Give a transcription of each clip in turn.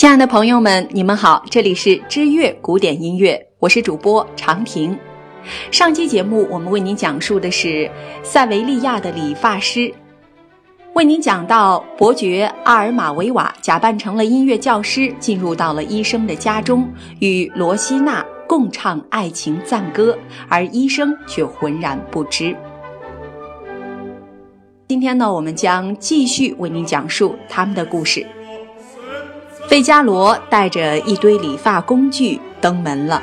亲爱的朋友们，你们好，这里是知乐古典音乐，我是主播长亭。上期节目我们为您讲述的是塞维利亚的理发师，为您讲到伯爵阿尔马维瓦假扮成了音乐教师，进入到了医生的家中，与罗西娜共唱爱情赞歌，而医生却浑然不知。今天呢，我们将继续为您讲述他们的故事。费加罗带着一堆理发工具登门了，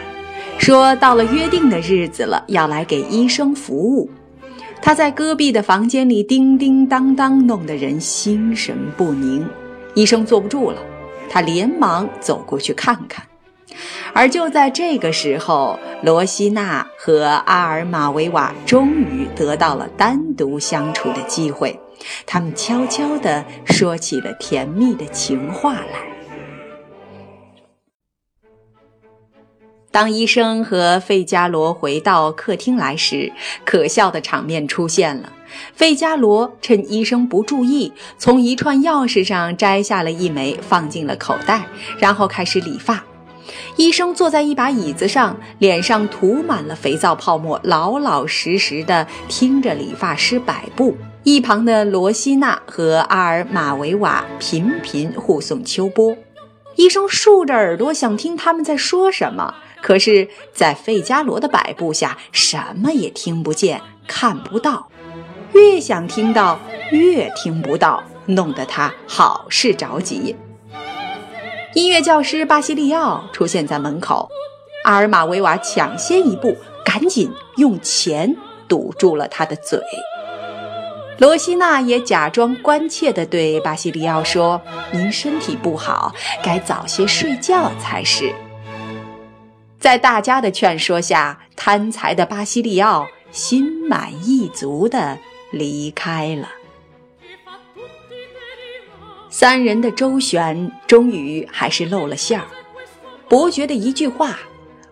说到了约定的日子了，要来给医生服务。他在隔壁的房间里叮叮当当，弄得人心神不宁。医生坐不住了，他连忙走过去看看。而就在这个时候，罗西娜和阿尔马维瓦终于得到了单独相处的机会，他们悄悄地说起了甜蜜的情话来。当医生和费加罗回到客厅来时，可笑的场面出现了。费加罗趁医生不注意，从一串钥匙上摘下了一枚，放进了口袋，然后开始理发。医生坐在一把椅子上，脸上涂满了肥皂泡沫，老老实实的听着理发师摆布。一旁的罗西娜和阿尔马维瓦频频护送秋波。医生竖着耳朵想听他们在说什么。可是，在费加罗的摆布下，什么也听不见、看不到，越想听到越听不到，弄得他好是着急。音乐教师巴西利奥出现在门口，阿尔马维瓦抢先一步，赶紧用钱堵住了他的嘴。罗西娜也假装关切地对巴西利奥说：“您身体不好，该早些睡觉才是。”在大家的劝说下，贪财的巴西利奥心满意足地离开了。三人的周旋终于还是露了馅儿。伯爵的一句话：“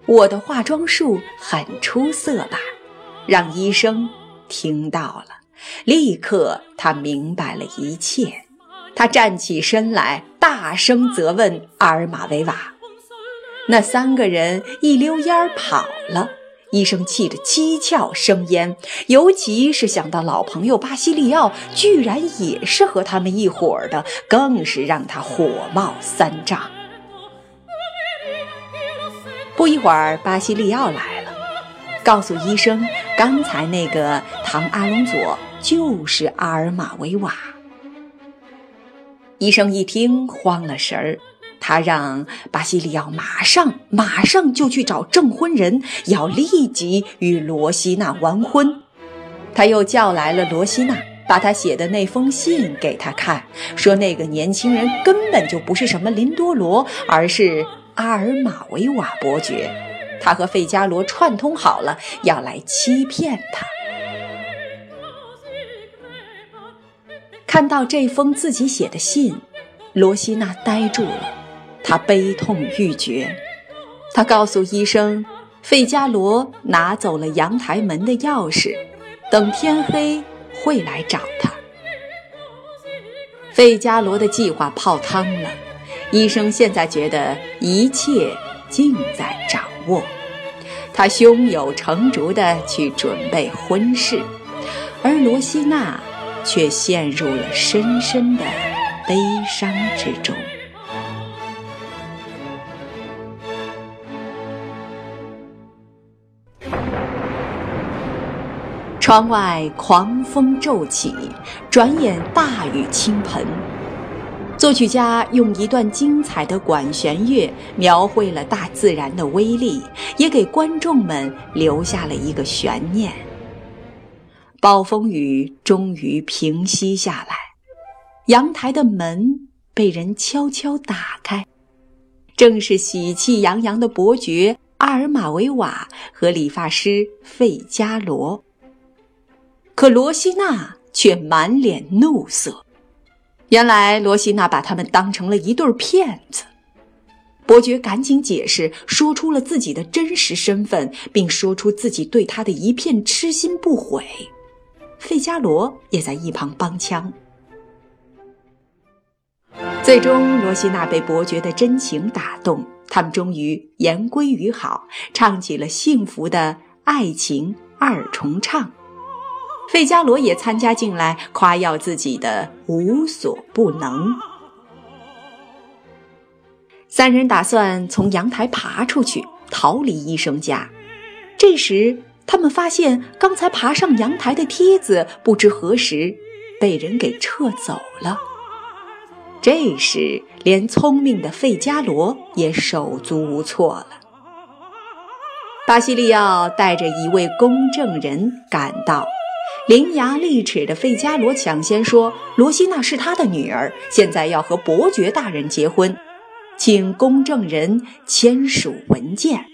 我的化妆术很出色吧？”让医生听到了，立刻他明白了一切。他站起身来，大声责问阿尔马维瓦。那三个人一溜烟儿跑了，医生气得七窍生烟，尤其是想到老朋友巴西利奥居然也是和他们一伙儿的，更是让他火冒三丈。不一会儿，巴西利奥来了，告诉医生，刚才那个唐阿隆佐就是阿尔马维瓦。医生一听，慌了神儿。他让巴西利奥马上马上就去找证婚人，要立即与罗西娜完婚。他又叫来了罗西娜，把他写的那封信给他看，说那个年轻人根本就不是什么林多罗，而是阿尔马维瓦伯爵。他和费加罗串通好了，要来欺骗他。看到这封自己写的信，罗西娜呆住了。他悲痛欲绝，他告诉医生，费加罗拿走了阳台门的钥匙，等天黑会来找他。费加罗的计划泡汤了，医生现在觉得一切尽在掌握，他胸有成竹地去准备婚事，而罗西娜却陷入了深深的悲伤之中。窗外狂风骤起，转眼大雨倾盆。作曲家用一段精彩的管弦乐描绘了大自然的威力，也给观众们留下了一个悬念。暴风雨终于平息下来，阳台的门被人悄悄打开，正是喜气洋洋的伯爵阿尔马维瓦和理发师费加罗。可罗西娜却满脸怒色，原来罗西娜把他们当成了一对骗子。伯爵赶紧解释，说出了自己的真实身份，并说出自己对他的一片痴心不悔。费加罗也在一旁帮腔。最终，罗西娜被伯爵的真情打动，他们终于言归于好，唱起了幸福的爱情二重唱。费加罗也参加进来，夸耀自己的无所不能。三人打算从阳台爬出去，逃离医生家。这时，他们发现刚才爬上阳台的梯子，不知何时被人给撤走了。这时，连聪明的费加罗也手足无措了。巴西利奥带着一位公证人赶到，伶牙俐齿的费加罗抢先说：“罗西娜是他的女儿，现在要和伯爵大人结婚，请公证人签署文件。”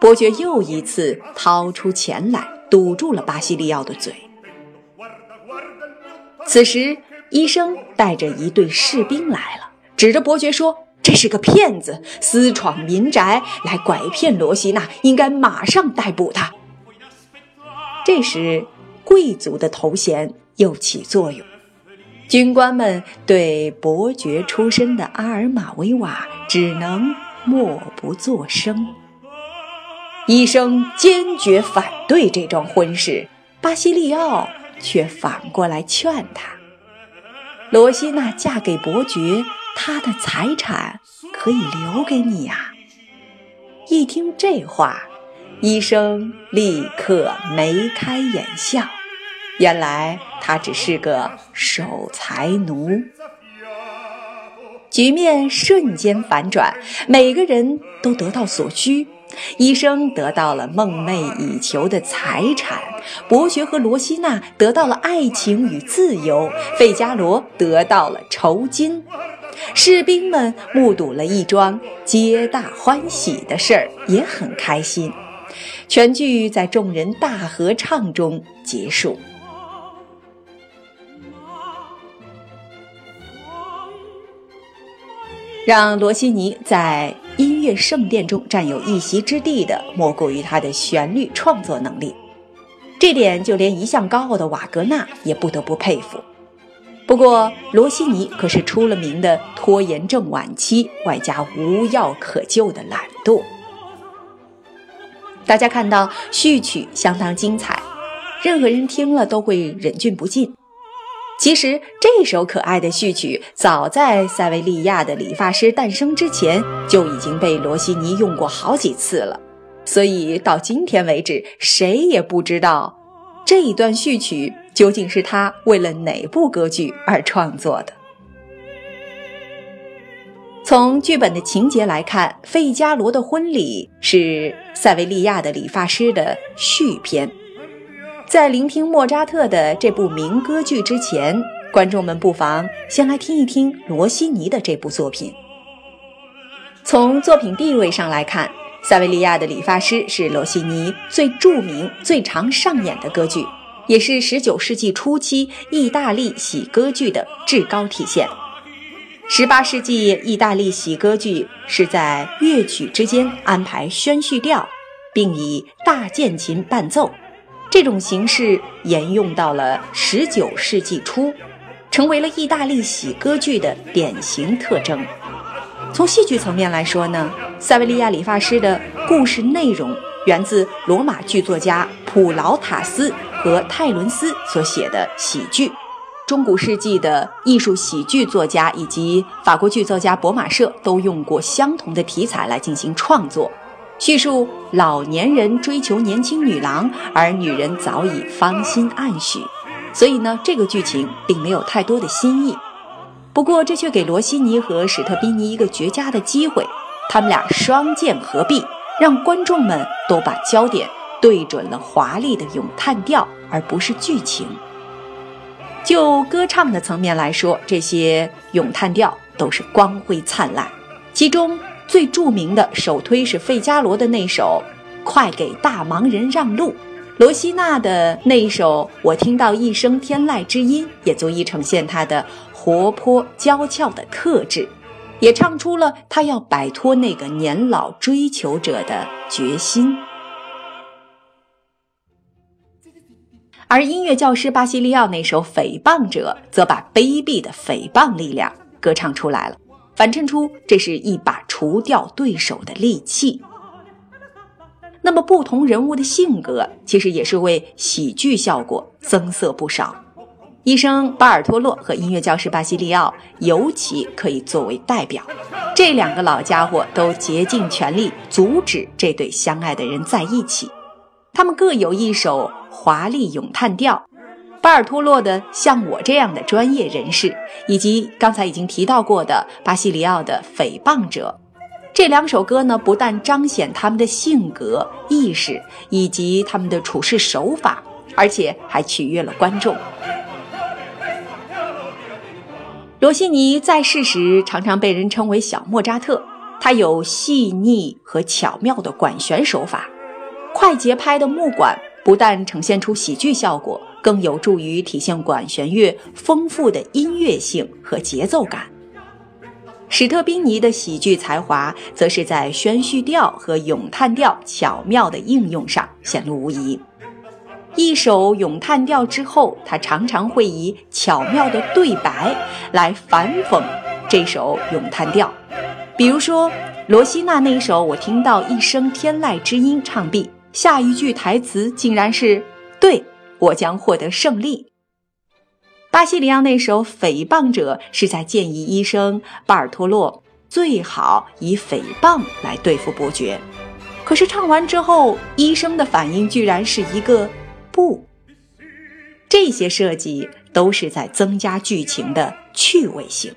伯爵又一次掏出钱来，堵住了巴西利奥的嘴。此时。医生带着一队士兵来了，指着伯爵说：“这是个骗子，私闯民宅来拐骗罗西娜，应该马上逮捕他。”这时，贵族的头衔又起作用，军官们对伯爵出身的阿尔马维瓦只能默不作声。医生坚决反对这桩婚事，巴西利奥却反过来劝他。罗西娜嫁给伯爵，她的财产可以留给你呀。一听这话，医生立刻眉开眼笑。原来他只是个守财奴。局面瞬间反转，每个人都得到所需。医生得到了梦寐以求的财产，伯爵和罗西娜得到了爱情与自由，费加罗得到了酬金。士兵们目睹了一桩皆大欢喜的事儿，也很开心。全剧在众人大合唱中结束。让罗西尼在音乐圣殿中占有一席之地的，莫过于他的旋律创作能力。这点就连一向高傲的瓦格纳也不得不佩服。不过，罗西尼可是出了名的拖延症晚期，外加无药可救的懒惰。大家看到序曲相当精彩，任何人听了都会忍俊不禁。其实这首可爱的序曲，早在塞维利亚的理发师诞生之前，就已经被罗西尼用过好几次了。所以到今天为止，谁也不知道这一段序曲究竟是他为了哪部歌剧而创作的。从剧本的情节来看，《费加罗的婚礼》是塞维利亚的理发师的续篇。在聆听莫扎特的这部名歌剧之前，观众们不妨先来听一听罗西尼的这部作品。从作品地位上来看，《塞维利亚的理发师》是罗西尼最著名、最常上演的歌剧，也是19世纪初期意大利喜歌剧的至高体现。18世纪意大利喜歌剧是在乐曲之间安排宣叙调，并以大键琴伴奏。这种形式沿用到了十九世纪初，成为了意大利喜歌剧的典型特征。从戏剧层面来说呢，《塞维利亚理发师》的故事内容源自罗马剧作家普劳塔斯和泰伦斯所写的喜剧。中古世纪的艺术喜剧作家以及法国剧作家博马舍都用过相同的题材来进行创作。叙述老年人追求年轻女郎，而女人早已芳心暗许，所以呢，这个剧情并没有太多的新意。不过，这却给罗西尼和史特宾尼一个绝佳的机会，他们俩双剑合璧，让观众们都把焦点对准了华丽的咏叹调，而不是剧情。就歌唱的层面来说，这些咏叹调都是光辉灿烂，其中。最著名的首推是费加罗的那首《快给大忙人让路》，罗西娜的那首《我听到一声天籁之音》也足以呈现她的活泼娇俏的特质，也唱出了她要摆脱那个年老追求者的决心。而音乐教师巴西利奥那首《诽谤者》则把卑鄙的诽谤力量。歌唱出来了，反衬出这是一把除掉对手的利器。那么，不同人物的性格其实也是为喜剧效果增色不少。医生巴尔托洛和音乐教师巴西利奥尤其可以作为代表，这两个老家伙都竭尽全力阻止这对相爱的人在一起。他们各有一首华丽咏叹调，巴尔托洛的像我这样的专业人士，以及刚才已经提到过的巴西里奥的诽谤者。这两首歌呢，不但彰显他们的性格、意识以及他们的处事手法，而且还取悦了观众。罗西尼在世时常常被人称为“小莫扎特”，他有细腻和巧妙的管弦手法，快节拍的木管不但呈现出喜剧效果，更有助于体现管弦乐丰富的音乐性和节奏感。史特宾尼的喜剧才华，则是在宣叙调和咏叹调巧妙的应用上显露无遗。一首咏叹调之后，他常常会以巧妙的对白来反讽这首咏叹调。比如说，罗西娜那一首“我听到一声天籁之音”唱毕，下一句台词竟然是“对我将获得胜利”。巴西里奥那首诽谤者是在建议医生巴尔托洛最好以诽谤来对付伯爵，可是唱完之后，医生的反应居然是一个不。这些设计都是在增加剧情的趣味性。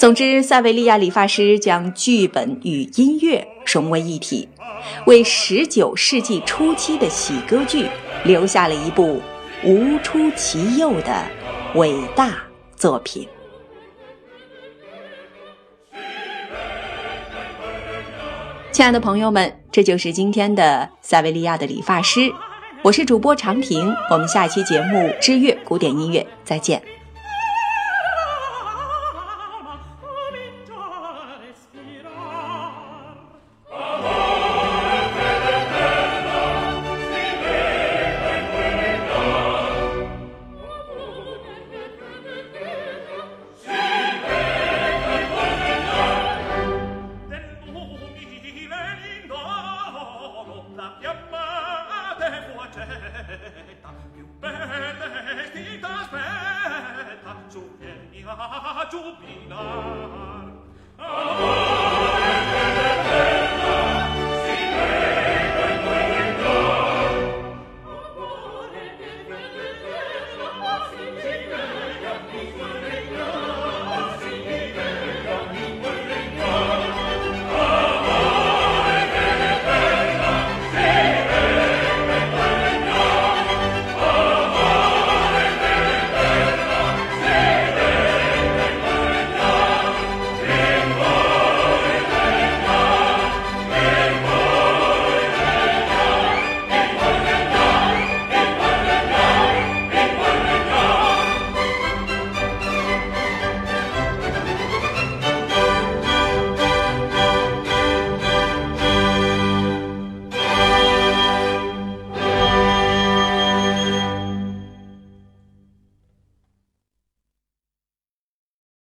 总之，塞维利亚理发师将剧本与音乐融为一体，为十九世纪初期的喜歌剧留下了一部。无出其右的伟大作品。亲爱的朋友们，这就是今天的塞维利亚的理发师，我是主播长平，我们下期节目《之乐古典音乐》再见。